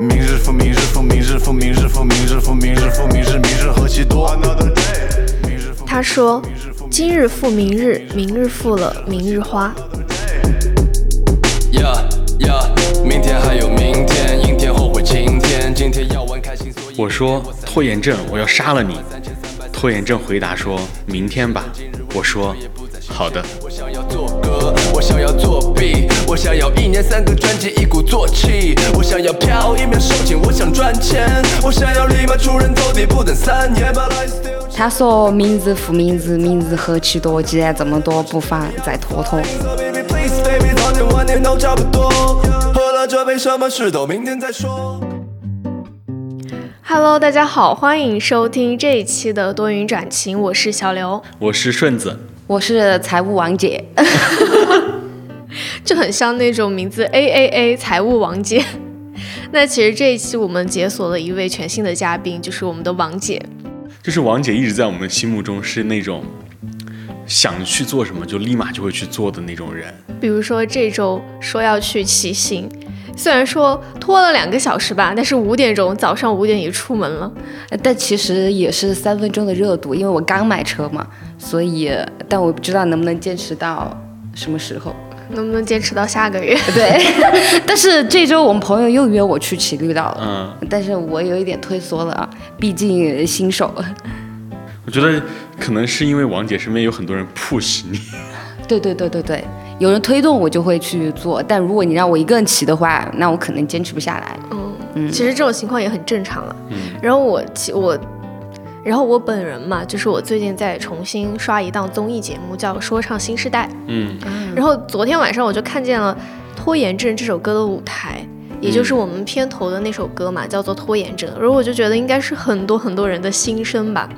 明日复明日复明日复明日复明日复明日复明日，明日何其多。他说：“今日复明日，明日复了明日花。”呀呀，明天还有明天，阴天后会晴天，今天要玩开心。我说拖延症，我要杀了你。拖延症回答说：“明天吧。”我说：“好的。”我想要做歌，我想要作弊，我想要一年三个专辑，一鼓作气。我想要飘一秒收紧，我想赚钱，我想要立马出人头地，不等三年。他说：“明日复明日，明日何其多，既然这么多，不妨再拖拖。”喝了这杯，什么事都明天再说。Hello，大家好，欢迎收听这一期的多云转晴，我是小刘，我是顺子，我是财务王姐，就很像那种名字 A A A 财务王姐。那其实这一期我们解锁了一位全新的嘉宾，就是我们的王姐。就是王姐一直在我们心目中是那种想去做什么就立马就会去做的那种人。比如说这周说要去骑行，虽然说拖了两个小时吧，但是五点钟早上五点也出门了。但其实也是三分钟的热度，因为我刚买车嘛，所以但我不知道能不能坚持到什么时候。能不能坚持到下个月？对，但是这周我们朋友又约我去骑绿道了，嗯，但是我有一点退缩了啊，毕竟新手。我觉得可能是因为王姐身边有很多人 push 你。对对对对对，有人推动我就会去做，但如果你让我一个人骑的话，那我可能坚持不下来。嗯嗯，其实这种情况也很正常了。嗯，然后我骑我。然后我本人嘛，就是我最近在重新刷一档综艺节目，叫《说唱新时代》。嗯，然后昨天晚上我就看见了《拖延症》这首歌的舞台，也就是我们片头的那首歌嘛，叫做《拖延症》。然后我就觉得应该是很多很多人的心声吧，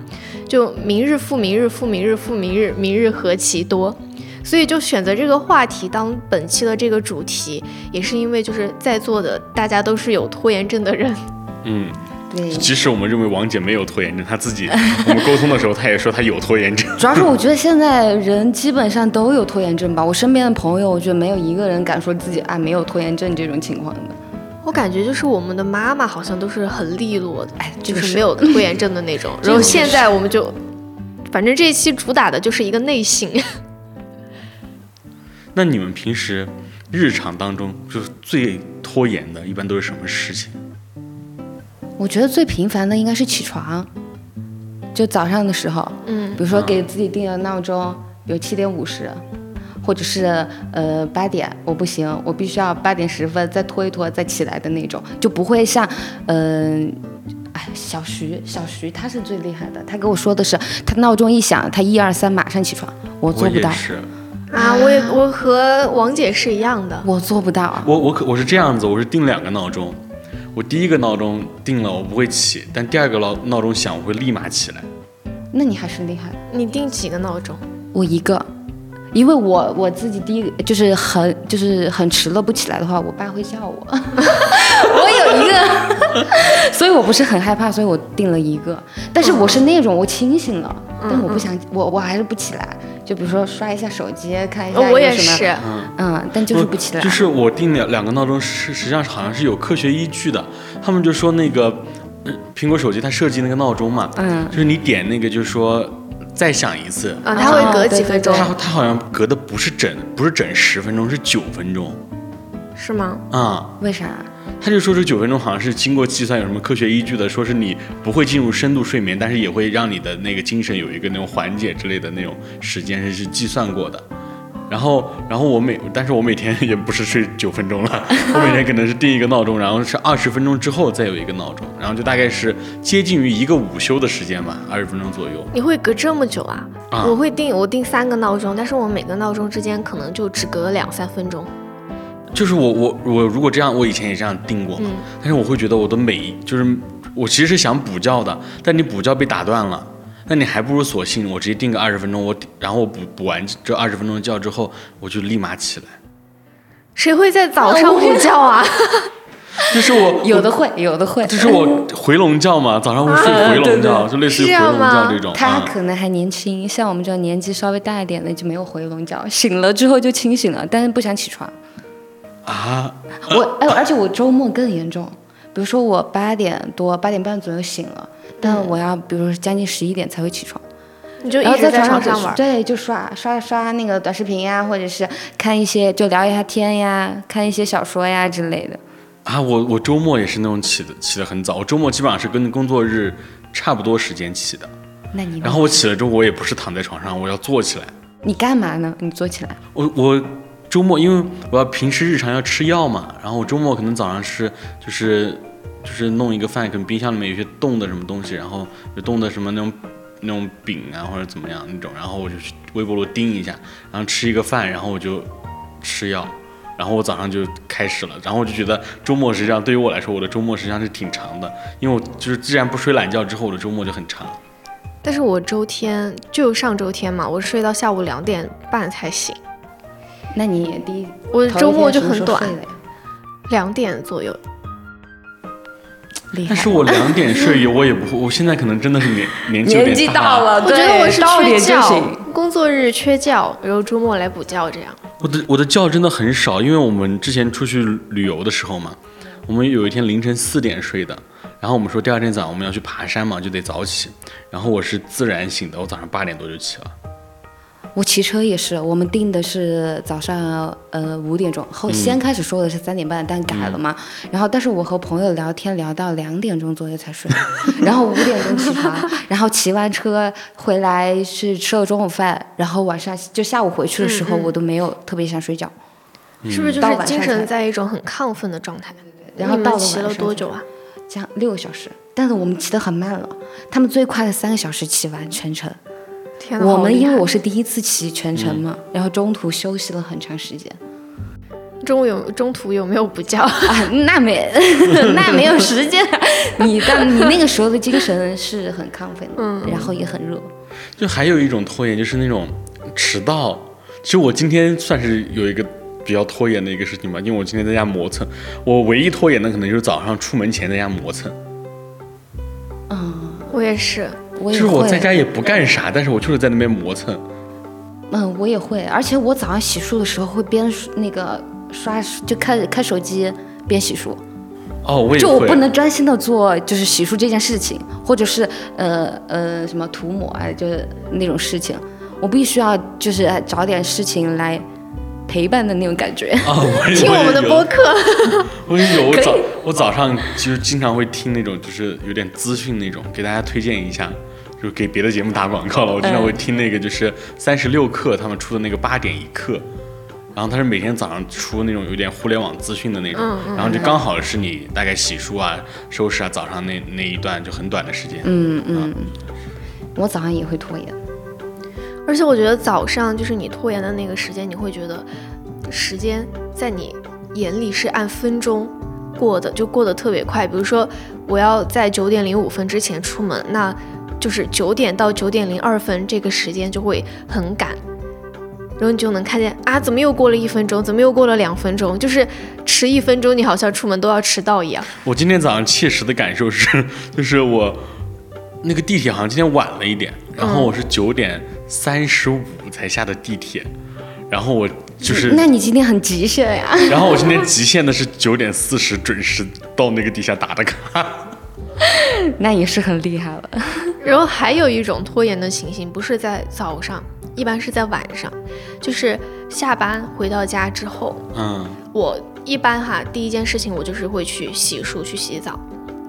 就明日复明日，复明日复明日，明日何其多。所以就选择这个话题当本期的这个主题，也是因为就是在座的大家都是有拖延症的人。嗯。即使我们认为王姐没有拖延症，她自己 我们沟通的时候，她也说她有拖延症。主要是我觉得现在人基本上都有拖延症吧。我身边的朋友，我觉得没有一个人敢说自己啊没有拖延症这种情况的。我感觉就是我们的妈妈好像都是很利落的，哎，就是没有拖延症的那种。然后现在我们就，反正这一期主打的就是一个内省。那你们平时日常当中就是最拖延的，一般都是什么事情？我觉得最频繁的应该是起床，就早上的时候，嗯，比如说给自己定了闹钟，比如七点五十，或者是呃八点，我不行，我必须要八点十分再拖一拖再起来的那种，就不会像，嗯，哎，小徐，小徐他是最厉害的，他给我说的是，他闹钟一响，他一二三马上起床，我做不到，啊，我也我和王姐是一样的，我做不到啊，我我可我是这样子，我是定两个闹钟。我第一个闹钟定了，我不会起；但第二个闹闹钟响，我会立马起来。那你还是厉害。你定几个闹钟？我一个，因为我我自己第一个就是很就是很迟了不起来的话，我爸会叫我。我有一个，所以我不是很害怕，所以我定了一个。但是我是那种我清醒了，但我不想我我还是不起来。就比如说刷一下手机，看一下我也是，嗯，但就是不起来。就是我定两两个闹钟，是实际上好像是有科学依据的。他们就说那个苹果手机它设计那个闹钟嘛，嗯，就是你点那个，就是说再响一次，啊，它会隔几分钟。它它好像隔的不是整不是整十分钟，是九分钟，是吗？啊，为啥？他就说这九分钟好像是经过计算，有什么科学依据的？说是你不会进入深度睡眠，但是也会让你的那个精神有一个那种缓解之类的那种时间是是计算过的。然后，然后我每，但是我每天也不是睡九分钟了，我每天可能是定一个闹钟，然后是二十分钟之后再有一个闹钟，然后就大概是接近于一个午休的时间吧，二十分钟左右。你会隔这么久啊？我会定，我定三个闹钟，但是我每个闹钟之间可能就只隔两三分钟。就是我我我如果这样，我以前也这样定过嘛。但是我会觉得我的每就是我其实是想补觉的，但你补觉被打断了，那你还不如索性我直接定个二十分钟，我然后我补补完这二十分钟的觉之后，我就立马起来。谁会在早上补觉啊？就是 我有的会有的会，这是我回笼觉嘛，早上会睡回笼觉，就类似于回笼觉这种。他可能还年轻，像我们这种年纪稍微大一点的就没有回笼觉，醒了之后就清醒了，但是不想起床。啊，我哎，而且我周末更严重。比如说我八点多、八点半左右醒了，但我要比如说将近十一点才会起床，你就一然后直在床床上玩。对，就刷刷刷那个短视频呀，或者是看一些就聊一下天呀，看一些小说呀之类的。啊，我我周末也是那种起的起的很早，我周末基本上是跟工作日差不多时间起的。那你然后我起了之后，我也不是躺在床上，我要坐起来。你干嘛呢？你坐起来。我我周末因为我要平时日常要吃药嘛，然后我周末可能早上是就是就是弄一个饭，可能冰箱里面有些冻的什么东西，然后就冻的什么那种那种饼啊或者怎么样那种，然后我就去微波炉叮一下，然后吃一个饭，然后我就吃药。然后我早上就开始了，然后我就觉得周末实际上对于我来说，我的周末实际上是挺长的，因为我就是既然不睡懒觉之后，我的周末就很长。但是我周天就上周天嘛，我睡到下午两点半才醒，那你第一我周末就很短两点左右。厉害。但是我两点睡，我也不会，我现在可能真的是年年纪年纪大到了，我觉得我是缺觉。，工作日缺觉，然后周末来补觉这样。我的我的觉真的很少，因为我们之前出去旅游的时候嘛，我们有一天凌晨四点睡的，然后我们说第二天早上我们要去爬山嘛，就得早起，然后我是自然醒的，我早上八点多就起了。我骑车也是，我们定的是早上呃五点钟，后先开始说的是三点半，但改了嘛。然后，但是我和朋友聊天聊到两点钟左右才睡，然后五点钟起床，然后骑完车回来是吃了中午饭，然后晚上就下午回去的时候，我都没有特别想睡觉。是不是就是精神在一种很亢奋的状态？你们然后到了骑了多久啊？这样六个小时，但是我们骑得很慢了，他们最快的三个小时骑完全程。天，我们因为我是第一次骑全程嘛，然后中途休息了很长时间。中午有中途有没有补觉？啊，那没，那没有时间。你但你那个时候的精神是很亢奋的，嗯然后也很热。就还有一种拖延，就是那种迟到。其实我今天算是有一个比较拖延的一个事情吧，因为我今天在家磨蹭。我唯一拖延的可能就是早上出门前在家磨蹭，嗯我也是，我也就是我在，家也不干啥，但是我就是在那边磨蹭。嗯，我也会，而且我早上洗漱的时候会边那个刷，就开开手机边洗漱，哦，我也会。就我不能专心的做就是洗漱这件事情，或者是呃呃什么涂抹啊，就是那种事情，我必须要就是找点事情来陪伴的那种感觉。啊，我 听我们的播。客，我也有，我早我早上就是经常会听那种就是有点资讯那种，给大家推荐一下，就给别的节目打广告了。我经常会听那个就是三十六课他们出的那个八点一刻，然后他是每天早上出那种有点互联网资讯的那种，然后就刚好是你大概洗漱啊、收拾啊，早上那那一段就很短的时间。嗯嗯，我早上也会拖延。而且我觉得早上就是你拖延的那个时间，你会觉得时间在你眼里是按分钟过的，就过得特别快。比如说，我要在九点零五分之前出门，那就是九点到九点零二分这个时间就会很赶。然后你就能看见啊，怎么又过了一分钟？怎么又过了两分钟？就是迟一分钟，你好像出门都要迟到一样。我今天早上切实的感受是，就是我那个地铁好像今天晚了一点，然后我是九点三十五才下的地铁，然后我就是，那你今天很极限呀？然后我今天极限的是九点四十准时到那个地下打的卡。那也是很厉害了。然后还有一种拖延的情形，不是在早上，一般是在晚上，就是下班回到家之后，嗯，我一般哈第一件事情我就是会去洗漱去洗澡。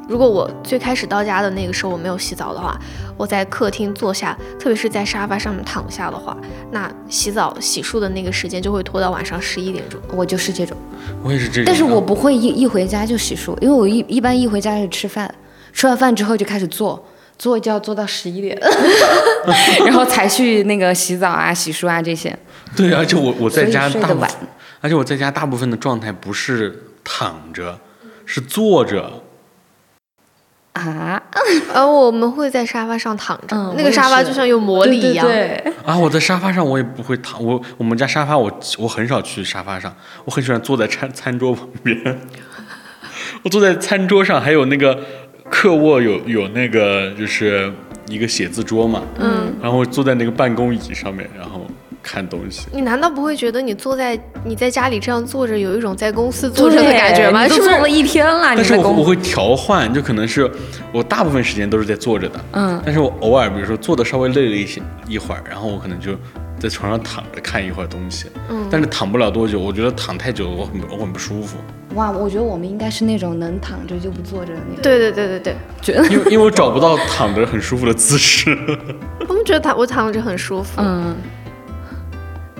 如果我最开始到家的那个时候我没有洗澡的话，我在客厅坐下，特别是在沙发上面躺下的话，那洗澡洗漱的那个时间就会拖到晚上十一点钟。我就是这种，我也是这种。但是我不会一一回家就洗漱，因为我一一般一回家就吃饭，吃完饭之后就开始做，做就要做到十一点，然后才去那个洗澡啊、洗漱啊这些。对，而且我我在家大部分而且我在家大部分的状态不是躺着，是坐着。啊，而 我们会在沙发上躺着，嗯那个沙发就像有魔力一样。对对对啊，我在沙发上我也不会躺，我我们家沙发我我很少去沙发上，我很喜欢坐在餐餐桌旁边。我坐在餐桌上，还有那个客卧有有那个就是一个写字桌嘛，嗯，然后坐在那个办公椅上面，然后看东西。你难道不会觉得你坐在你在家里这样坐着，有一种在公司坐着的感觉吗？是不是？坐了一天了，但是我我会调换，就可能是我大部分时间都是在坐着的，嗯，但是我偶尔比如说坐的稍微累了一些一会儿，然后我可能就在床上躺着看一会儿东西，嗯，但是躺不了多久，我觉得躺太久我很我很不舒服，哇，我觉得我们应该是那种能躺着就不坐着的那种。对对对对对，觉得 因为因为我找不到躺着很舒服的姿势。我们觉得躺我躺着很舒服。嗯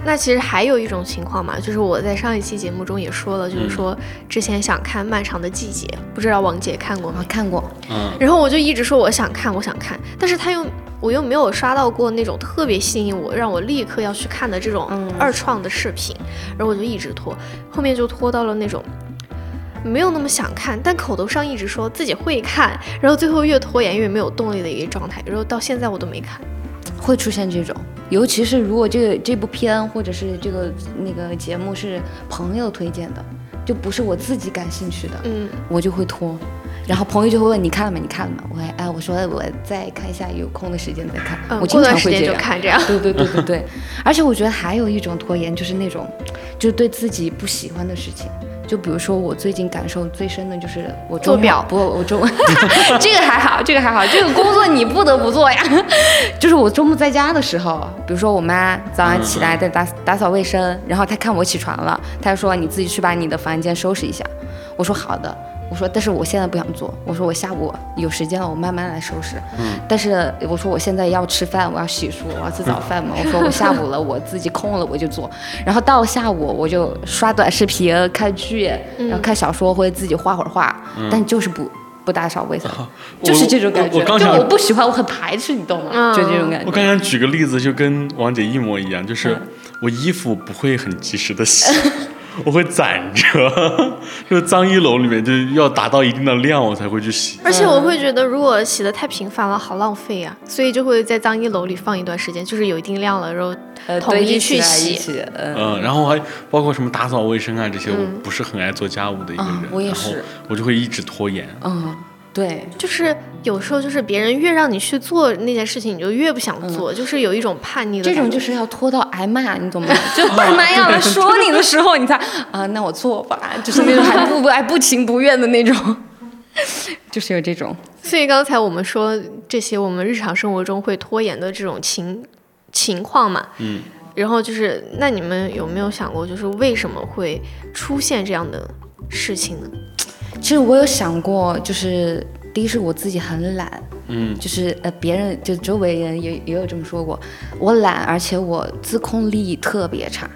那其实还有一种情况嘛，就是我在上一期节目中也说了，就是说之前想看《漫长的季节》，不知道王姐看过吗？看过，嗯，然后我就一直说我想看，我想看，但是他又我又没有刷到过那种特别吸引我，让我立刻要去看的这种二创的视频，然后我就一直拖，后面就拖到了那种没有那么想看，但口头上一直说自己会看，然后最后越拖延越没有动力的一个状态，然后到现在我都没看。会出现这种，尤其是如果这个这部片或者是这个那个节目是朋友推荐的，就不是我自己感兴趣的，嗯，我就会拖。然后朋友就会问你看了吗？你看了吗？我还哎，我说我再看一下，有空的时间再看。嗯我经过段时间常会这样。就看这样。对对对对对，而且我觉得还有一种拖延，就是那种，就是对自己不喜欢的事情。就比如说我最近感受最深的就是我周末做表不，我周这个还好，这个还好，这个工作你不得不做呀。就是我周末在家的时候，比如说我妈早上起来在打打扫卫生，然后她看我起床了，她说你自己去把你的房间收拾一下。我说好的。我说，但是我现在不想做。我说我下午有时间了，我慢慢来收拾。嗯。但是我说我现在要吃饭，我要洗漱，我要吃早饭嘛。我说我下午了，我自己空了我就做。然后到下午我就刷短视频、看剧，然后看小说或者自己画会儿画，但就是不不打扫卫生，就是这种感觉。就我我刚想我不喜欢，我很排斥，你懂吗？嗯就这种感觉。我刚想举个例子，就跟王姐一模一样，就是我衣服不会很及时的洗，我会攒着，就是脏衣篓里面就要达到一定的量我才会去洗。而且我会觉得，如果洗的太频繁了，好浪费啊，所以就会在脏衣篓里放一段时间，就是有一定量了，然后呃，统一去洗嗯。嗯，然后还包括什么打扫卫生啊这些，我不是很爱做家务的一个人，啊我也然后是我就会一直拖延。嗯，对，就是有时候就是别人越让你去做那件事情，你就越不想做，就是有一种叛逆的这。种就是要拖到挨骂，你懂吗？就爸妈要来说你的时候，你才啊，那我做吧，就是那种还不还不情不愿的那种，就是有这种。所以刚才我们说这些我们日常生活中会拖延的这种情情况嘛，嗯，然后就是那你们有没有想过，就是为什么会出现这样的事情呢？其实我有想过，就是第一是我自己很懒，嗯，就是呃别人就周围人也也有这么说过，我懒，而且我自控力特别差。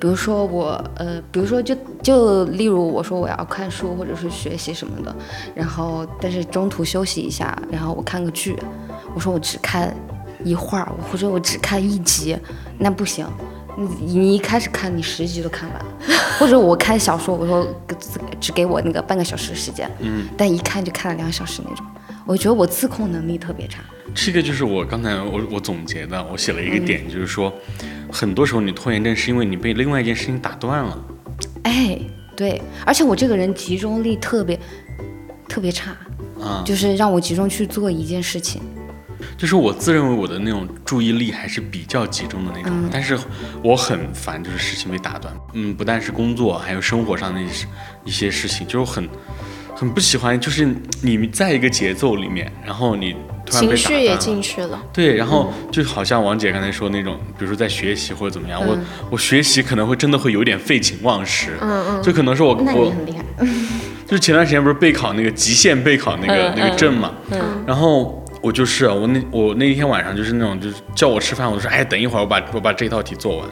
比如说我呃，比如说就就例如我说我要看书或者是学习什么的，然后但是中途休息一下，然后我看个剧，我说我只看一会儿，或者我只看一集，那不行。你你一开始看，你十集都看完了，或者我看小说，我说只只给我那个半个小时的时间，嗯，但一看就看了两个小时那种，我觉得我自控能力特别差。这个就是我刚才我我总结的，我写了一个点，就是说，很多时候你拖延症是因为你被另外一件事情打断了。哎，对，而且我这个人集中力特别特别差，啊。就是让我集中去做一件事情。就是我自认为我的那种注意力还是比较集中的那种，但是我很烦，就是事情被打断。嗯，不但是工作，还有生活上的一些一些事情，就是很很不喜欢，就是你在一个节奏里面，然后你突然被打情绪也进去了，对，然后就好像王姐刚才说那种，比如说在学习或者怎么样，我我学习可能会真的会有点废寝忘食，嗯嗯，就可能是我那你我很厉害，就是前段时间不是备考那个极限备考那个、嗯那个证嘛，然后我就是我那我那天晚上就是那种就是叫我吃饭，我就说哎等一会儿我把我把这套题做完，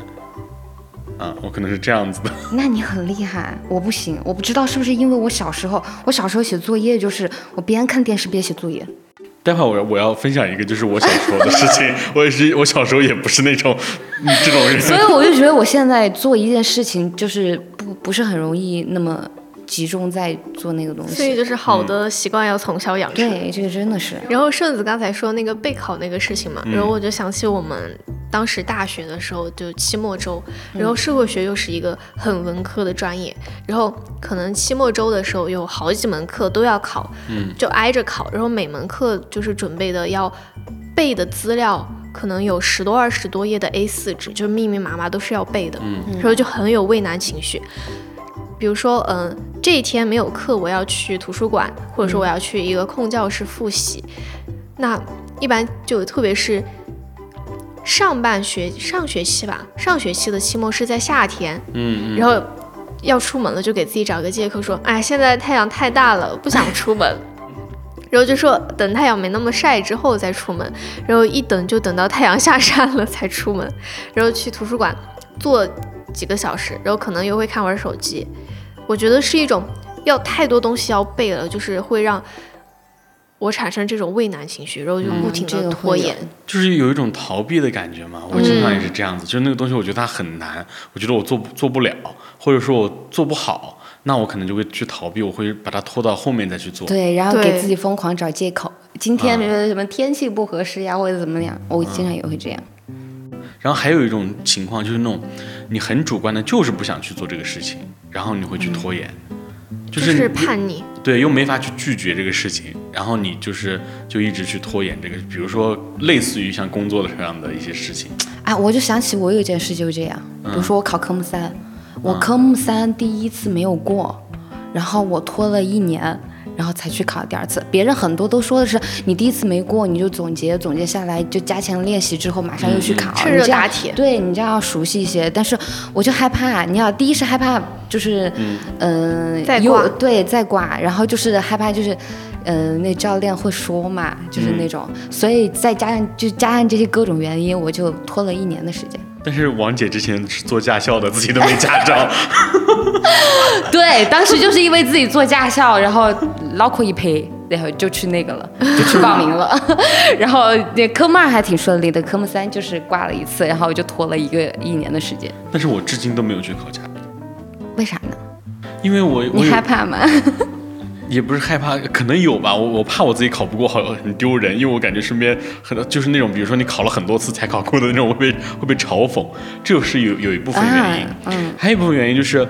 啊，我可能是这样子的，那你很厉害，我不行，我不知道是不是因为我小时候，我小时候写作业就是我边看电视边写作业，待会儿我我要分享一个就是我小时候的事情，我也是我小时候也不是那种嗯这种人，所以我就觉得我现在做一件事情就是不不是很容易那么集中在做那个东西。所以就是好的习惯要从小养成。对，这个真的是，然后顺子刚才说那个备考那个事情嘛，嗯然后我就想起我们当时大学的时候就期末周，然后社会学又是一个很文科的专业，然后可能期末周的时候有好几门课都要考，嗯就挨着考，然后每门课就是准备的要背的资料。可能有十多二十多页的 A4 纸，就是密密麻麻都是要背的，嗯，然后就很有畏难情绪。比如说，嗯，这一天没有课，我要去图书馆，或者说我要去一个空教室复习。那一般就特别是上半学上学期吧，上学期的期末是在夏天，嗯，然后要出门了，就给自己找个借口说，哎，现在太阳太大了，不想出门。然后就说等太阳没那么晒之后再出门，然后一等就等到太阳下山了才出门，然后去图书馆坐几个小时，然后可能又会看会儿手机。我觉得是一种要太多东西要背了，就是会让我产生这种畏难情绪，然后就不停的拖延，就是有一种逃避的感觉嘛。我经常也是这样子，就是那个东西我觉得它很难，我觉得我做做不了，或者说我做不好。那我可能就会去逃避，我会把它拖到后面再去做。对，然后给自己疯狂找借口。今天比如说什么天气不合适呀，或者怎么样，我经常也会这样。然后还有一种情况就是那种，你很主观的，就是不想去做这个事情，然后你会去拖延，就是叛逆。对，又没法去拒绝这个事情，然后你就是就一直去拖延这个，比如说类似于像工作的这样的一些事情。啊，我就想起我有一件事就是这样，比如说我考科目三。我科目三第一次没有过，然后我拖了一年，然后才去考第二次。别人很多都说的是，你第一次没过，你就总结总结下来，就加强练习之后，马上又去考，趁热打铁。对你这样要熟悉一些。但是我就害怕，你要第一是害怕，就是嗯，再挂，对，再挂，然后就是害怕，就是嗯，那教练会说嘛，就是那种，所以再加上就加上这些各种原因，我就拖了一年的时间。但是王姐之前是做驾校的，自己都没驾照。对，当时就是因为自己做驾校，然后脑壳一拍，然后就去那个了，就去报名了。然后那科目二还挺顺利的，科目三就是挂了一次，然后就拖了一个一年的时间。但是我至今都没有去考驾。为啥呢？因为我你害怕吗？也不是害怕，可能有吧。我我怕我自己考不过，好很丢人。因为我感觉身边很多就是那种，比如说你考了很多次才考过的那种，会被会被嘲讽。这就是有有一部分原因。嗯。还有一部分原因就是，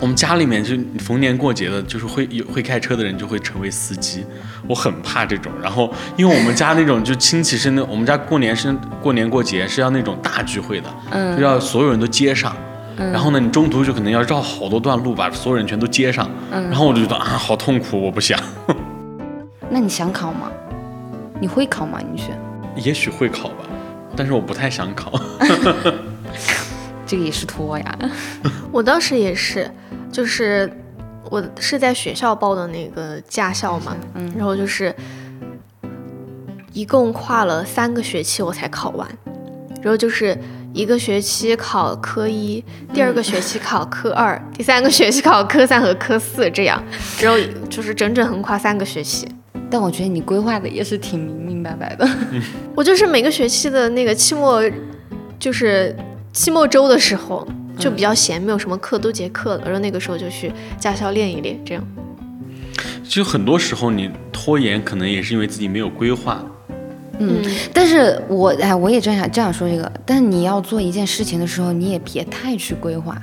我们家里面就逢年过节的，就是会有会开车的人就会成为司机。我很怕这种。然后，因为我们家那种就亲戚是那，我们家过年是过年过节是要那种大聚会的，嗯，就要所有人都接上。然后呢，你中途就可能要绕好多段路，把所有人全都接上。然后我就觉得啊，好痛苦，我不想。那你想考吗？你会考吗？你选？也许会考吧，但是我不太想考。这个也是拖呀。我当时也是，就是我是在学校报的那个驾校嘛，嗯，然后就是一共跨了三个学期我才考完，然后就是。一个学期考科一，第二个学期考科二，第三个学期考科三和科四，这样，然后就是整整横跨三个学期。但我觉得你规划的也是挺明明白白的。我就是每个学期的那个期末，就是期末周的时候就比较闲，没有什么课，都结课了，然后那个时候就去驾校练一练，这样。就很多时候你拖延，可能也是因为自己没有规划。嗯，但是我哎，我也正想这样说这个，但是你要做一件事情的时候，你也别太去规划，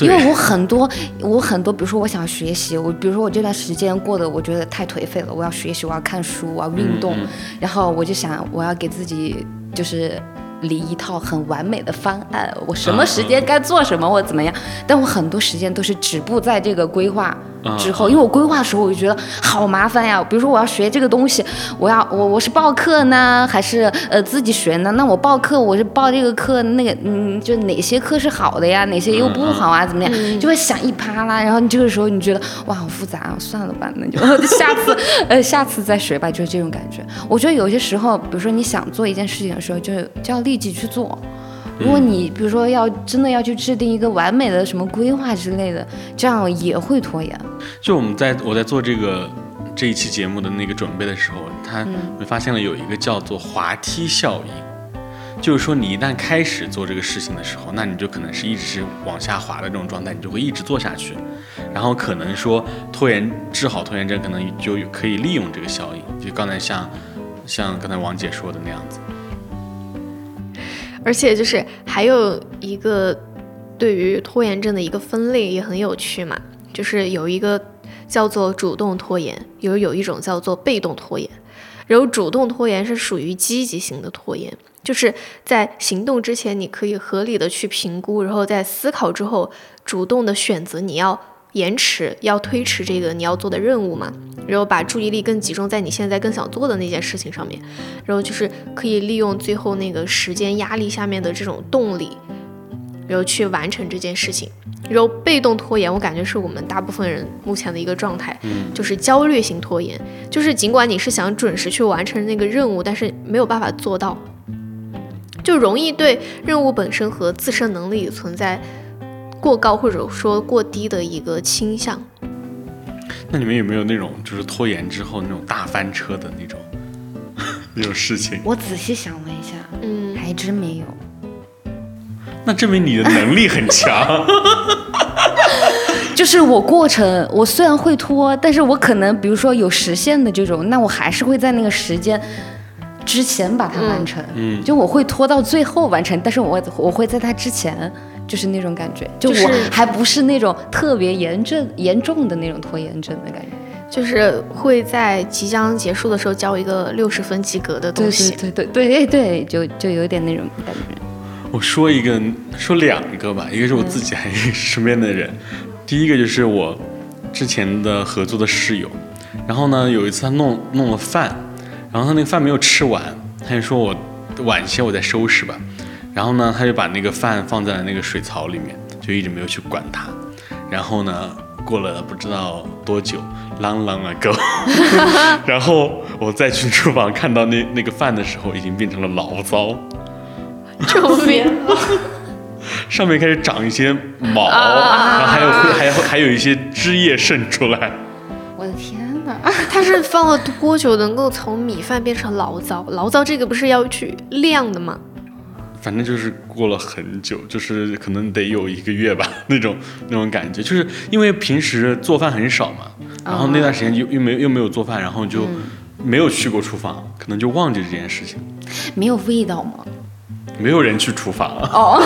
因为我很多，我很多，比如说我想学习，我比如说我这段时间过得我觉得太颓废了，我要学习，我要看书，我要运动，然后我就想我要给自己就是理一套很完美的方案，我什么时间该做什么，我怎么样，但我很多时间都是止步在这个规划。之后，因为我规划的时候，我就觉得好麻烦呀。比如说，我要学这个东西，我要我我是报课呢，还是呃自己学呢？那我报课，我是报这个课，那个嗯，就哪些课是好的呀？哪些又不好啊？怎么样？就会想一趴啦。然后你这个时候，你觉得哇，好复杂啊，算了吧，那就 下次呃下次再学吧，就是这种感觉。我觉得有些时候，比如说你想做一件事情的时候，就就要立即去做。如果你比如说要真的要去制定一个完美的什么规划之类的，这样也会拖延。就我们在我在做这个这一期节目的那个准备的时候，他会发现了有一个叫做滑梯效应，就是说你一旦开始做这个事情的时候，那你就可能是一直是往下滑的这种状态，你就会一直做下去，然后可能说拖延治好拖延症，可能就可以利用这个效应，就刚才像像刚才王姐说的那样子。而且就是还有一个对于拖延症的一个分类也很有趣嘛，就是有一个叫做主动拖延，有有一种叫做被动拖延。然后主动拖延是属于积极型的拖延，就是在行动之前，你可以合理的去评估，然后在思考之后，主动的选择你要延迟、要推迟这个你要做的任务嘛，然后把注意力更集中在你现在更想做的那件事情上面，然后就是可以利用最后那个时间压力下面的这种动力，然后去完成这件事情。然后被动拖延，我感觉是我们大部分人目前的一个状态，就是焦虑型拖延，就是尽管你是想准时去完成那个任务，但是没有办法做到。就容易对任务本身和自身能力存在过高或者说过低的一个倾向。那你们有没有那种就是拖延之后那种大翻车的那种 那种事情？我仔细想了一下，嗯，还真没有。那证明你的能力很强。就是我过程，我虽然会拖，但是我可能比如说有实现的这种，那我还是会在那个时间。之前把它完成，嗯，就我会拖到最后完成，但是我我会在它之前，就是那种感觉，就我还不是那种特别严重严重的那种拖延症的感觉，就是会在即将结束的时候交一个六十分及格的东西，对对对对对，就就有点那种感觉。我说一个，说两个吧，一个是我自己，还是身边的人。第一个就是我之前的合作的室友，然后呢，有一次他弄弄了饭。然后他那个饭没有吃完，他就说我晚些我再收拾吧。然后呢，他就把那个饭放在了那个水槽里面，就一直没有去管它。然后呢，过了不知道多久，long long ago，然后我再去厨房看到那那个饭的时候，已经变成了醪糟，救命！上面开始长一些毛，然后还有还有还有一些汁液渗出来。我的天！它是放了多久能够从米饭变成醪糟？醪糟这个不是要去晾的吗？反正就是过了很久，就是可能得有一个月吧，那种那种感觉，就是因为平时做饭很少嘛，然后那段时间又又没又没有做饭，然后就没有去过厨房，可能就忘记这件事情。没有味道吗？没有人去厨房哦。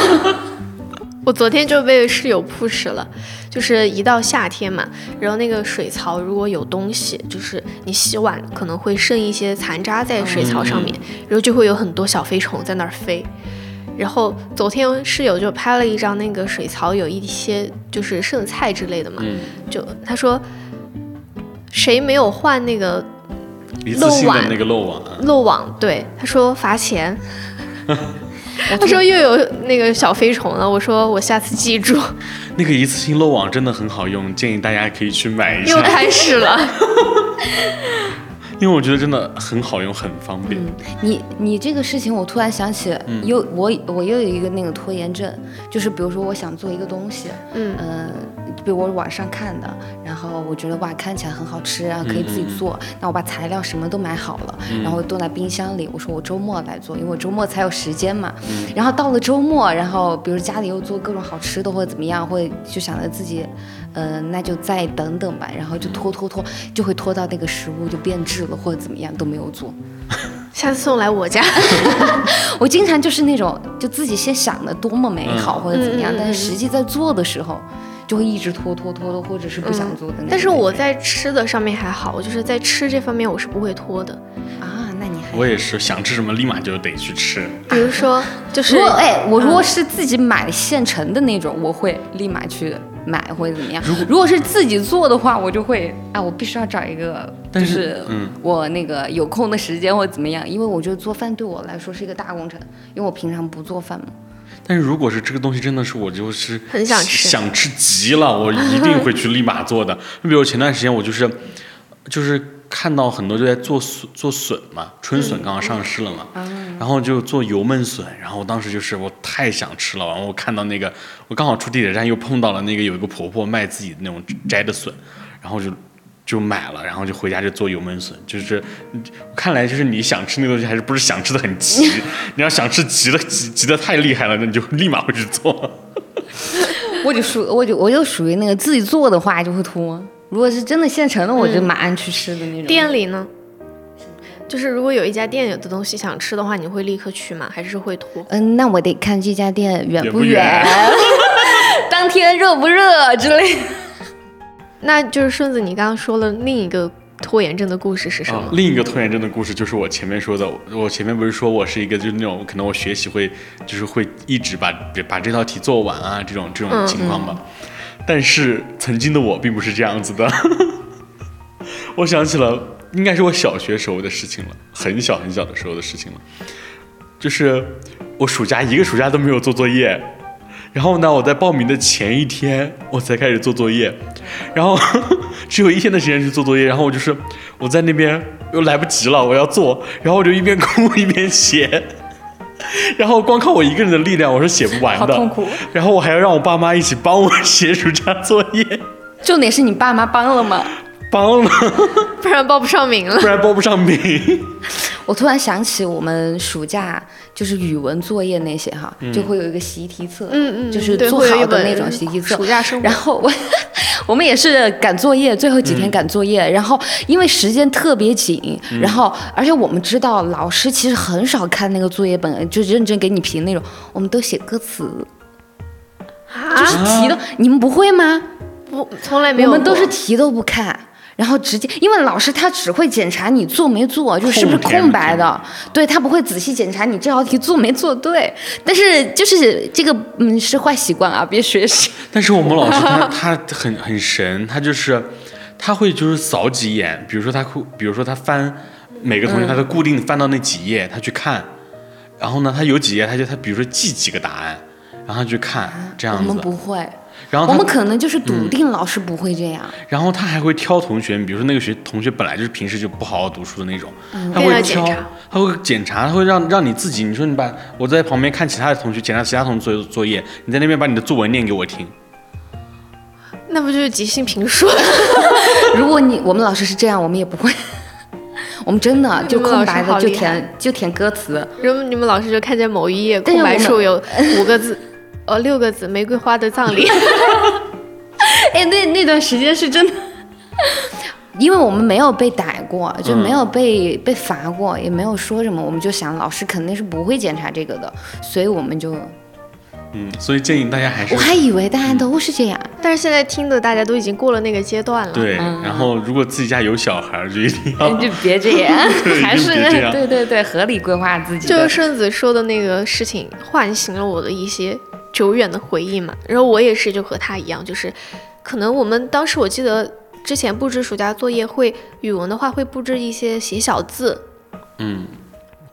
我昨天就被室友 push 了，就是一到夏天嘛，然后那个水槽如果有东西，就是你洗碗可能会剩一些残渣在水槽上面，然后就会有很多小飞虫在那儿飞。然后昨天室友就拍了一张那个水槽有一些就是剩菜之类的嘛，就他说谁没有换那个漏网那个漏网漏网，对，他说罚钱。他说又有那个小飞虫了，我说我下次记住。那个一次性漏网真的很好用，建议大家可以去买一下。又开始了。因为我觉得真的很好用，很方便。你你这个事情，我突然想起，又我我又有一个那个拖延症，就是比如说我想做一个东西，嗯比如我网上看的，然后我觉得哇看起来很好吃，然后可以自己做，那我把材料什么都买好了，然后冻在冰箱里，我说我周末来做，因为我周末才有时间嘛。然后到了周末，然后比如家里又做各种好吃的或者怎么样，或者就想着自己。嗯，那就再等等吧，然后就拖拖拖，就会拖到那个食物就变质了或者怎么样都没有做。下次送来我家，我经常就是那种就自己先想的多么美好或者怎么样，但是实际在做的时候就会一直拖拖拖的，或者是不想做的。但是我在吃的上面还好，我就是在吃这方面我是不会拖的。啊，那你还我也是想吃什么立马就得去吃。比如说，就是哎，我如果是自己买现成的那种，我会立马去。买或者怎么样？如果是自己做的话，我就会啊，我必须要找一个，就是我那个有空的时间或者怎么样，因为我觉得做饭对我来说是一个大工程，因为我平常不做饭嘛。但是如果是这个东西真的是我就是很想吃，想吃极了，我一定会去立马做的。你 比如前段时间我就是就是。看到很多就在做笋做笋嘛，春笋刚刚上市了嘛，然后就做油焖笋，然后我当时就是我太想吃了，然后我看到那个，我刚好出地铁站又碰到了那个有一个婆婆卖自己那种摘的笋，然后就就买了，然后就回家就做油焖笋，就是看来就是你想吃那个东西还是不是想吃的很急，你要想吃急的急急的太厉害了，那你就立马会去做。我就属我就我就属于那个自己做的话就会拖。如果是真的现成的，我就马上去吃的那种。店里呢？就是如果有一家店有的东西想吃的话，你会立刻去吗？还是会拖？嗯，那我得看这家店远不远，当天热不热之类。那就是顺子，你刚刚说了另一个拖延症的故事是什么？另一个拖延症的故事就是我前面说的，我前面不是说我是一个就是那种可能我学习会就是会一直把把这道题做完啊这种这种情况嘛。但是曾经的我并不是这样子的。我想起了，应该是我小学时候的事情了，很小很小的时候的事情了。就是我暑假一个暑假都没有做作业，然后呢，我在报名的前一天我才开始做作业，然后 只有一天的时间去做作业，然后我就是我在那边又来不及了，我要做，然后我就一边哭一边写，然后光靠我一个人的力量我是写不完的，好痛苦。然后我还要让我爸妈一起帮我写暑假作业，重点是你爸妈帮了吗？帮了，不然报不上名了。不然报不上名。我突然想起我们暑假就是语文作业那些哈，就会有一个习题册，嗯嗯，就是对做好的那种习题册。暑假生活然后我 我们也是赶作业，最后几天赶作业，然后因为时间特别紧，然后而且我们知道老师其实很少看那个作业本，就认真给你评那种，我们都写歌词，就是题都你们不会吗？不，从来没有。我们都是题都不看。然后直接，因为老师他只会检查你做没做，就是不是空白的，对他不会仔细检查你这道题做没做对。但是就是这个，嗯，是坏习惯啊，别学习。但是我们老师他 他很很神，他就是他会就是扫几眼，比如说他会，比如说他翻每个同学他都固定翻到那几页，他去看，然后呢他有几页他就他比如说记几个答案，然后他去看这样子。我们不会，然后我们可能就是笃定老师不会这样。然后他还会挑同学，比如说那个学同学本来就是平时就不好好读书的那种，他会挑要检查，他会检查，他会让让你自己，你说你把我在旁边看其他的同学检查其他同学作作业，你在那边把你的作文念给我听。那不就是即兴评述？如果你我们老师是这样，我们也不会。我们真的就空白的就填就填歌词，然后你们老师就看见某一页空白处有五个字，呃，六个字，玫瑰花的葬礼。哎，那那段时间是真的，因为我们没有被逮过，就没有被、被罚过，也没有说什么，我们就想老师肯定是不会检查这个的，所以我们就，嗯，所以建议大家还是我还以为大家都是这样，但是现在听的大家都已经过了那个阶段了。对，然后如果自己家有小孩儿，就一定要 就别这样，还是对对对，合理规划自己。就是顺子说的那个事情，唤醒了我的一些久远的回忆嘛。然后我也是，就和他一样，就是可能我们当时我记得之前布置暑假作业会，语文的话会布置一些写小字，嗯，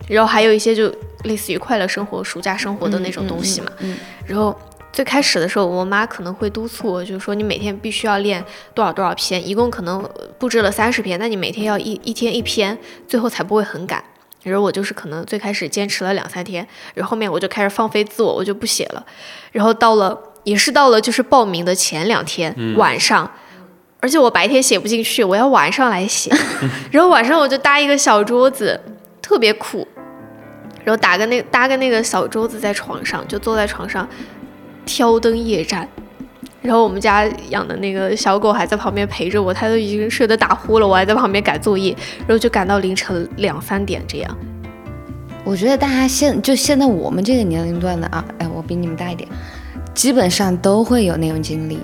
然后还有一些就类似于快乐生活、暑假生活的那种东西嘛。嗯嗯然后最开始的时候，我妈可能会督促我，就是说你每天必须要练多少多少篇，一共可能布置了三十篇，那你每天要一一天一篇，最后才不会很赶。然后我就是可能最开始坚持了两三天，然后后面我就开始放飞自我，我就不写了。然后到了也是到了就是报名的前两天、晚上，而且我白天写不进去，我要晚上来写。然后晚上我就搭一个小桌子，特别苦。然后打个那搭个那个小桌子在床上，就坐在床上挑灯夜战。然后我们家养的那个小狗还在旁边陪着我，它都已经睡得打呼了，我还在旁边改作业，然后就赶到凌晨两三点这样。我觉得大家现就现在我们这个年龄段的啊，哎，我比你们大一点，基本上都会有那种经历，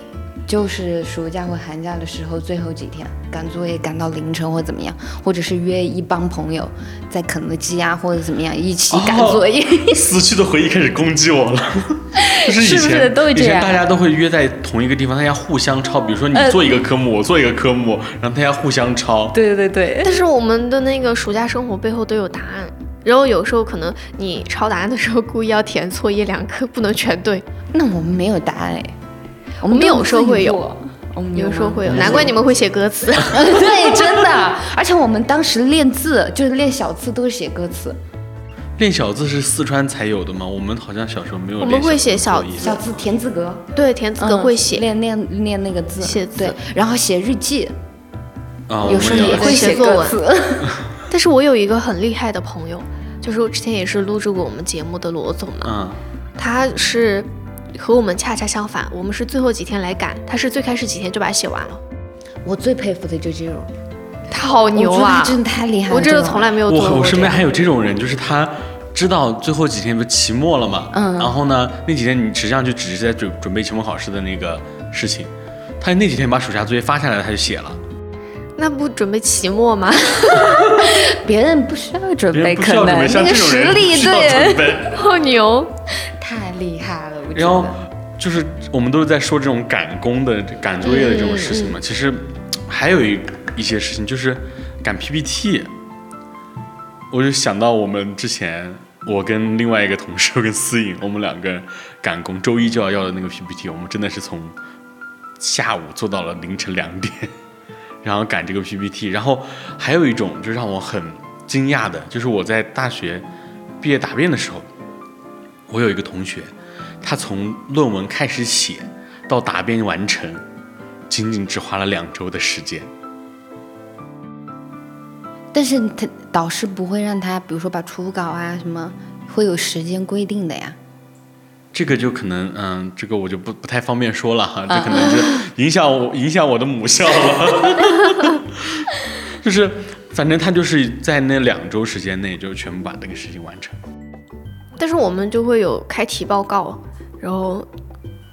就是暑假或寒假的时候最后几天赶作业赶到凌晨或怎么样，或者是约一帮朋友在肯德基啊或者怎么样一起赶作业。死去的回忆开始攻击我了。就是以前是不是都会这样以前大家都会约在同一个地方，大家互相抄，比如说你呃做一个科目，我做一个科目，然后大家互相抄。对对对，但是我们的那个暑假生活背后都有答案，然后有时候可能你抄答案的时候故意要填错一两个，不能全对。那我们没有答案哎，我们有都时候会有我们有时候会有，难怪你们会写歌词。对，真的，而且我们当时练字就是练小字都是写歌词，练小字是四川才有的吗？我们好像小时候没有我们会写小小字田字格。对，田字格会写。练练练那个字，写字对，然后写日记，啊，有时候也会写写作文。但是我有一个很厉害的朋友，就是我之前也是录制过我们节目的罗总嘛，嗯，他是和我们恰恰相反，我们是最后几天来赶，他是最开始几天就把它写完了，我最佩服的就这种，他好牛啊我觉得！真的太厉害了。我真的这从来没有做过我我身边还有这种人，就是他知道最后几天不是期末了嘛，嗯然后呢那几天你实际上就只是在准准备期末考试的那个事情，他那几天把暑假作业发下来，他就写了。那不准备期末吗？别人不需要准备，别人不需可能要准备，像那个实力对，备。好牛！太厉害了，然后。就是我们都是在说这种赶工的、赶作业的这种事情嘛。其实还有一一些事情就是赶 PPT，我就想到我们之前我跟另外一个同事，我跟思颖，我们两个人赶工，周一就要要的那个 PPT，我们真的是从下午做到了凌晨两点，然后赶这个 PPT。然后还有一种就让我很惊讶的，就是我在大学毕业答辩的时候，我有一个同学。他从论文开始写到答辩完成，仅仅只花了两周的时间。但是他导师不会让他，比如说把初稿啊什么，会有时间规定的呀。这个就可能，嗯，这个我就不不太方便说了哈，这可能就影响我影响我的母校了。就是，反正他就是在那两周时间内就全部把这个事情完成。但是我们就会有开题报告，然后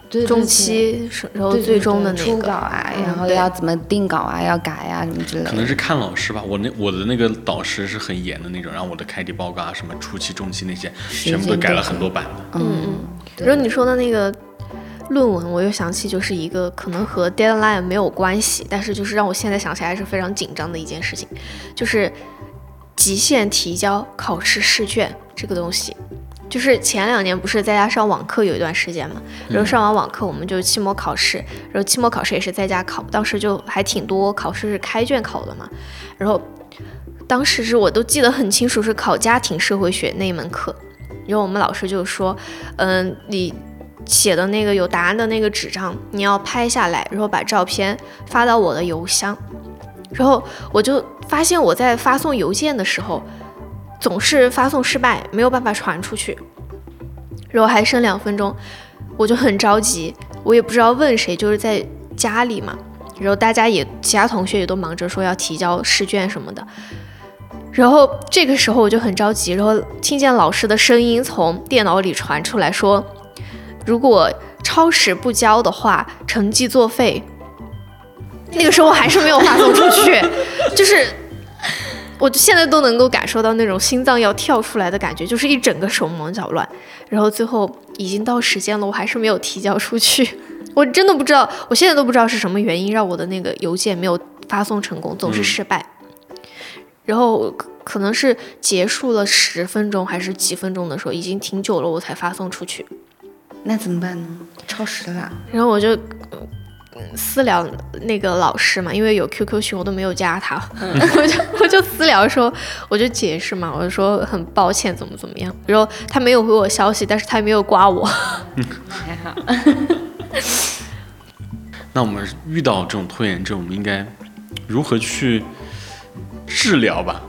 对中期是，然后最终的那对初个稿啊，嗯然后要怎么定稿啊，要改啊什么之类的。可能是看老师吧，我那我的那个导师是很严的那种，然后我的开题报告啊，什么初期、中期那些，全部都改了很多版的。嗯，然后你说的那个论文，我又想起就是一个可能和 deadline 没有关系，但是就是让我现在想起来是非常紧张的一件事情，就是极限提交考试试卷这个东西。就是前两年不是在家上网课有一段时间嘛，然后上完网课我们就期末考试，然后期末考试也是在家考，当时就还挺多考试是开卷考的嘛，然后当时是我都记得很清楚，是考家庭社会学那一门课，然后我们老师就说，嗯，你写的那个有答案的那个纸张，你要拍下来，然后把照片发到我的邮箱。然后我就发现我在发送邮件的时候，总是发送失败，没有办法传出去。然后还剩两分钟，我就很着急，我也不知道问谁，就是在家里嘛。然后大家也其他同学也都忙着说要提交试卷什么的。然后这个时候我就很着急，然后听见老师的声音从电脑里传出来说，如果超时不交的话，成绩作废。那个时候还是没有发送出去，就是我现在都能够感受到那种心脏要跳出来的感觉，就是一整个手忙脚乱。然后最后已经到时间了，我还是没有提交出去。我真的不知道，我现在都不知道是什么原因让我的那个邮件没有发送成功，总是失败。然后可可能是结束了十分钟还是几分钟的时候，已经挺久了，我才发送出去。那怎么办呢？超时了。然后我就嗯私聊那个老师嘛，因为有 QQ 群，我都没有加他，我就 我就私聊说，我就解释嘛，我就说很抱歉，怎么怎么样。然后他没有回我消息，但是他也没有刮我。还好。那我们遇到这种拖延症，我们应该如何去治疗吧？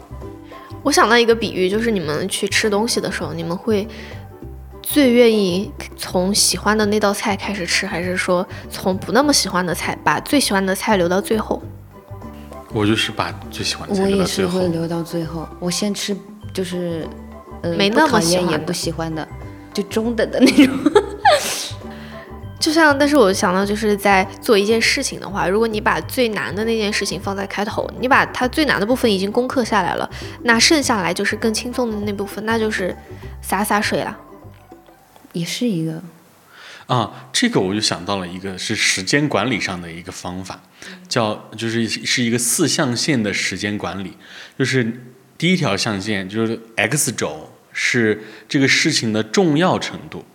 我想到一个比喻，就是你们去吃东西的时候，你们会最愿意从喜欢的那道菜开始吃，还是说从不那么喜欢的菜，把最喜欢的菜留到最后？我就是把最喜欢的菜我也留到最后。是会留到最后，我先吃就是呃没那么喜欢也不喜欢的，就中等的那种。就像，但是我想到就是在做一件事情的话，如果你把最难的那件事情放在开头，你把它最难的部分已经攻克下来了，那剩下来就是更轻松的那部分，那就是洒洒水了。也是一个，啊，这个我就想到了一个是时间管理上的一个方法，叫就是是一个四象限的时间管理，就是第一条象限就是 x 轴是这个事情的重要程度，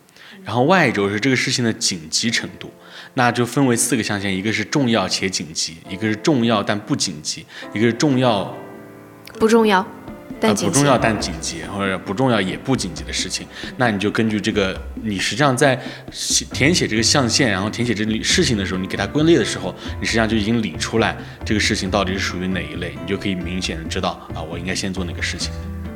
然后 y 轴是这个事情的紧急程度，那就分为四个象限，一个是重要且紧急，一个是重要但不紧急，一个是重要不重要，但呃。不重要但紧急，或者不重要也不紧急的事情，那你就根据这个，你实际上在写填写这个象限，然后填写这个事情的时候，你给它归类的时候，你实际上就已经理出来这个事情到底是属于哪一类，你就可以明显的知道啊，我应该先做哪个事情。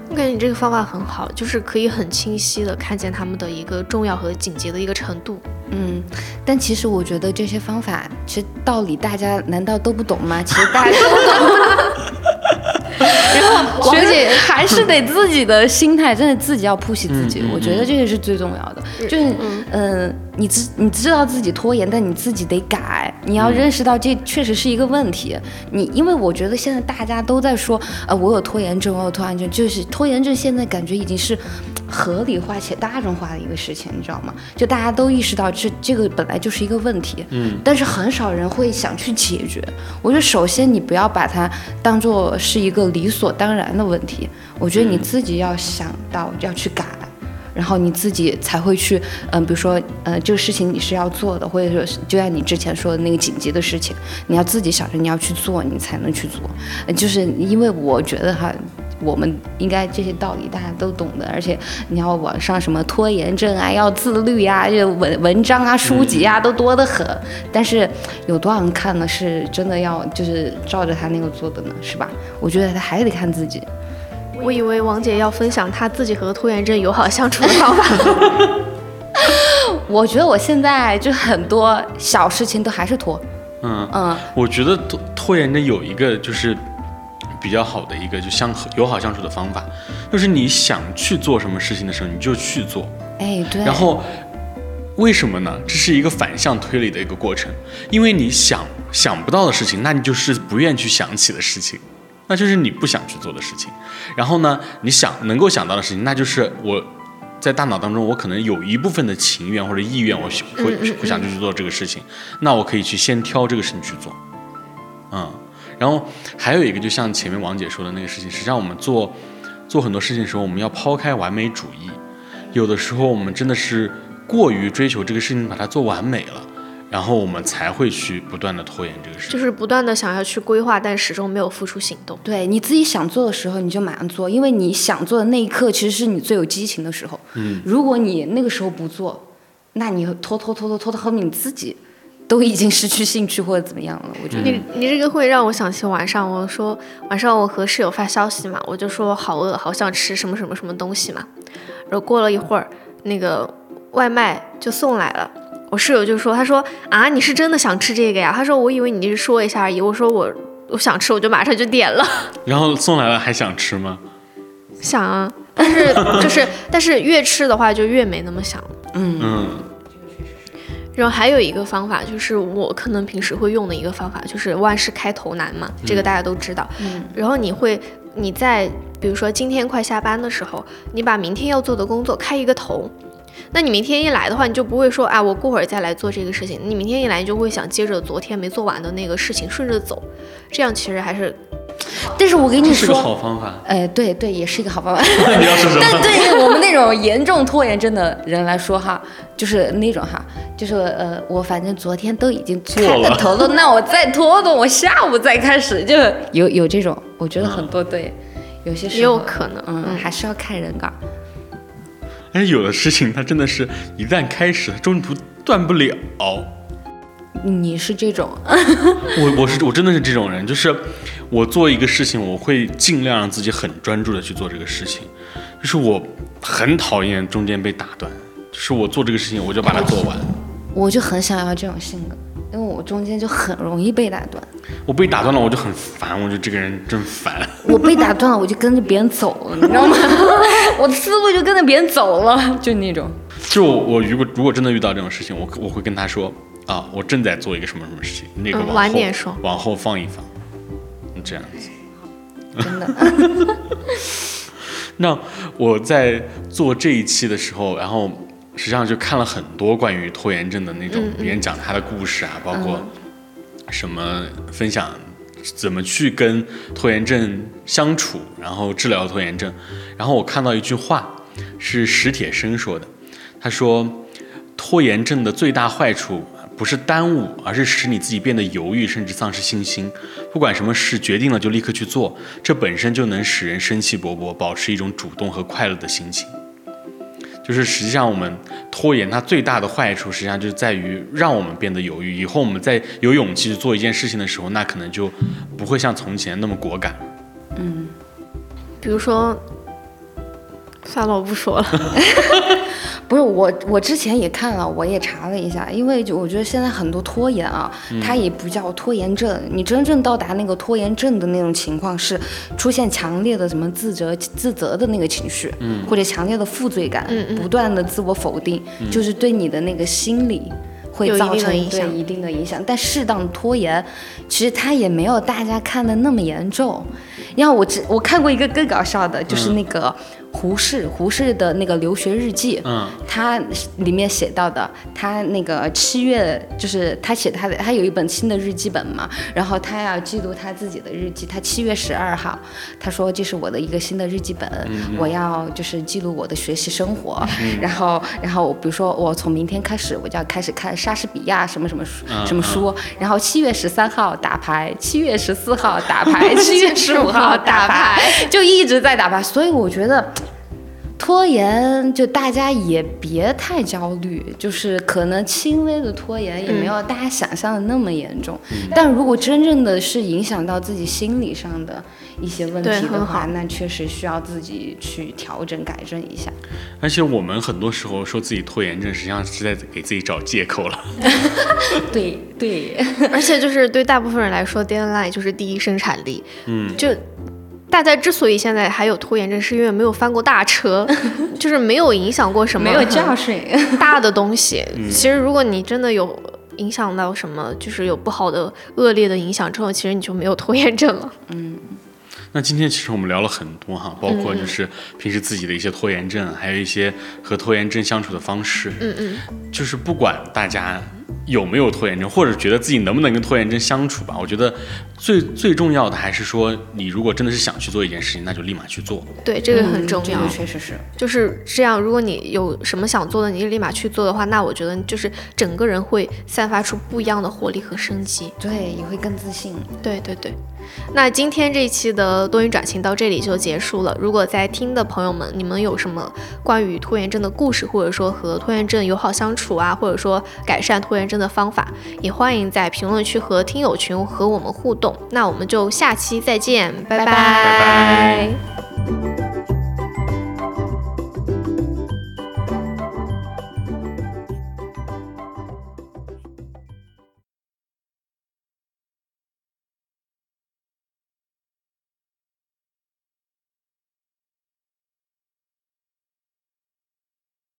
我感觉你这个方法很好，就是可以很清晰的看见他们的一个重要和紧急的一个程度。嗯，但其实我觉得这些方法，其实道理大家难道都不懂吗？其实大家都懂。然后学姐还是得自己的心态，真的自己要 push 自己，我觉得这个是最重要的。就是嗯，你知你知道自己拖延，但你自己得改，你要认识到这确实是一个问题。你因为我觉得现在大家都在说，呃，我有拖延症，我有拖延症，就是拖延症现在感觉已经是合理化且大众化的一个事情，你知道吗？就大家都意识到这这个本来就是一个问题，嗯，但是很少人会想去解决。我觉得首先你不要把它当做是一个理所当然的问题，我觉得你自己要想到要去改，然后你自己才会去，嗯，比如说，呃，这个事情你是要做的，或者说是就像你之前说的那个紧急的事情，你要自己想着你要去做，你才能去做。就是因为我觉得哈。我们应该这些道理大家都懂的，而且你要网上什么拖延症啊，要自律呀，这文文章啊、书籍啊都多得很。但是有多少人看了？是真的要就是照着他那个做的呢？是吧？我觉得他还得看自己。我以为王姐要分享她自己和拖延症友好相处的方法。我觉得我现在就很多小事情都还是拖。嗯嗯，我觉得拖拖延症有一个就是。比较好的一个就相友好相处的方法，就是你想去做什么事情的时候，你就去做。哎，对。然后为什么呢？这是一个反向推理的一个过程。因为你想想不到的事情，那你就是不愿去想起的事情，那就是你不想去做的事情。然后呢，你想能够想到的事情，那就是我在大脑当中，我可能有一部分的情愿或者意愿，我会会想去做这个事情。那我可以去先挑这个事情去做。嗯。然后还有一个，就像前面王姐说的那个事情，实际上我们做做很多事情的时候，我们要抛开完美主义。有的时候我们真的是过于追求这个事情，把它做完美了，然后我们才会去不断的拖延这个事情。就是不断的想要去规划，但始终没有付出行动。对你自己想做的时候，你就马上做，因为你想做的那一刻，其实是你最有激情的时候。嗯。如果你那个时候不做，那你拖拖拖拖拖到后面你自己。都已经失去兴趣或者怎么样了？我觉得你你这个会让我想起晚上，我说晚上我和室友发消息嘛，我就说好饿，好想吃什么什么什么东西嘛。然后过了一会儿，那个外卖就送来了，我室友就说，他说啊，你是真的想吃这个呀？他说我以为你是说一下而已。我说我我想吃，我就马上就点了。然后送来了还想吃吗？想啊，但是就是但是越吃的话就越没那么想。嗯嗯。然后还有一个方法，就是我可能平时会用的一个方法，就是万事开头难嘛，这个大家都知道。嗯。然后你会，你在比如说今天快下班的时候，你把明天要做的工作开一个头，那你明天一来的话，你就不会说啊，我过会儿再来做这个事情。你明天一来，你就会想接着昨天没做完的那个事情顺着走，这样其实还是。但是我跟你说，是个好方法。哎，对对，也是一个好方法。你要说什么？但对于我们那种严重拖延症的人来说，哈，就是那种哈，就是呃，我反正昨天都已经开了头了，那我再拖拖，我下午再开始，就有有这种，我觉得很多对，有些也有可能，嗯，还是要看人岗。但是，有的事情它真的是一旦开始，中途断不了。你是这种，我我是我真的是这种人，就是我做一个事情，我会尽量让自己很专注的去做这个事情，就是我很讨厌中间被打断，就是我做这个事情我就把它做完。我就很想要这种性格，因为我中间就很容易被打断。我被打断了我就很烦，我觉得这个人真烦。我被打断了我就跟着别人走了，你知道吗？我的思路就跟着别人走了，就那种。就我如果如果真的遇到这种事情，我我会跟他说。啊，我正在做一个什么什么事情，那个晚点说，往后放一放，这样子，真的。那我在做这一期的时候，然后实际上就看了很多关于拖延症的那种别人讲他的故事啊，包括什么分享怎么去跟拖延症相处，然后治疗拖延症。然后我看到一句话是史铁生说的，他说拖延症的最大坏处。不是耽误，而是使你自己变得犹豫，甚至丧失信心。不管什么事，决定了就立刻去做，这本身就能使人生气勃勃，保持一种主动和快乐的心情。就是实际上，我们拖延它最大的坏处，实际上就在于让我们变得犹豫。以后我们在有勇气去做一件事情的时候，那可能就不会像从前那么果敢。嗯，比如说，算了，我不说了。不是我，我之前也看了，我也查了一下，因为就我觉得现在很多拖延啊，它也不叫拖延症，你真正到达那个拖延症的那种情况是出现强烈的什么自责、自责的那个情绪，嗯，或者强烈的负罪感，嗯不断的自我否定，就是对你的那个心理。会造成对一定的影响，但适当拖延，其实它也没有大家看的那么严重。你看，我只我看过一个更搞笑的，就是那个。胡适，胡适的那个留学日记，嗯，他里面写到的，他那个七月，就是他写他的，他有一本新的日记本嘛，然后他要记录他自己的日记，他七月十二号，他说这是我的一个新的日记本，我要就是记录我的学习生活，然后，然后比如说我从明天开始我就要开始看莎士比亚什么什么书什么书，然后七月十三号打牌，七月十四 号打牌，七月十五号打牌，就一直在打牌，所以我觉得。拖延就大家也别太焦虑，就是可能轻微的拖延也没有大家想象的那么严重。但如果真正的是影响到自己心理上的一些问题的话，那确实需要自己去调整改正一下。而且我们很多时候说自己拖延症，实际上是在给自己找借口了。对对，而且就是对大部分人来说，deadline 就是第一生产力。嗯，就。大家之所以现在还有拖延症，是因为没有翻过大车，就是没有影响过什么，没有教训 大的东西。其实，如果你真的有影响到什么，就是有不好的、恶劣的影响之后，其实你就没有拖延症了。嗯。那今天其实我们聊了很多哈，包括就是平时自己的一些拖延症，还有一些和拖延症相处的方式。嗯嗯。就是不管大家。有没有拖延症，或者觉得自己能不能跟拖延症相处吧？我觉得最最重要的还是说，你如果真的是想去做一件事情，那就立马去做。对，这个很重要，确实是。就是这样，如果你有什么想做的，你立马去做的话，那我觉得就是整个人会散发出不一样的活力和生机。对，也会更自信。对对对。那今天这一期的多云转晴到这里就结束了。如果在听的朋友们，你们有什么关于拖延症的故事，或者说和拖延症友好相处啊，或者说改善拖延认真的方法，也欢迎在评论区和听友群和我们互动。那我们就下期再见，拜拜。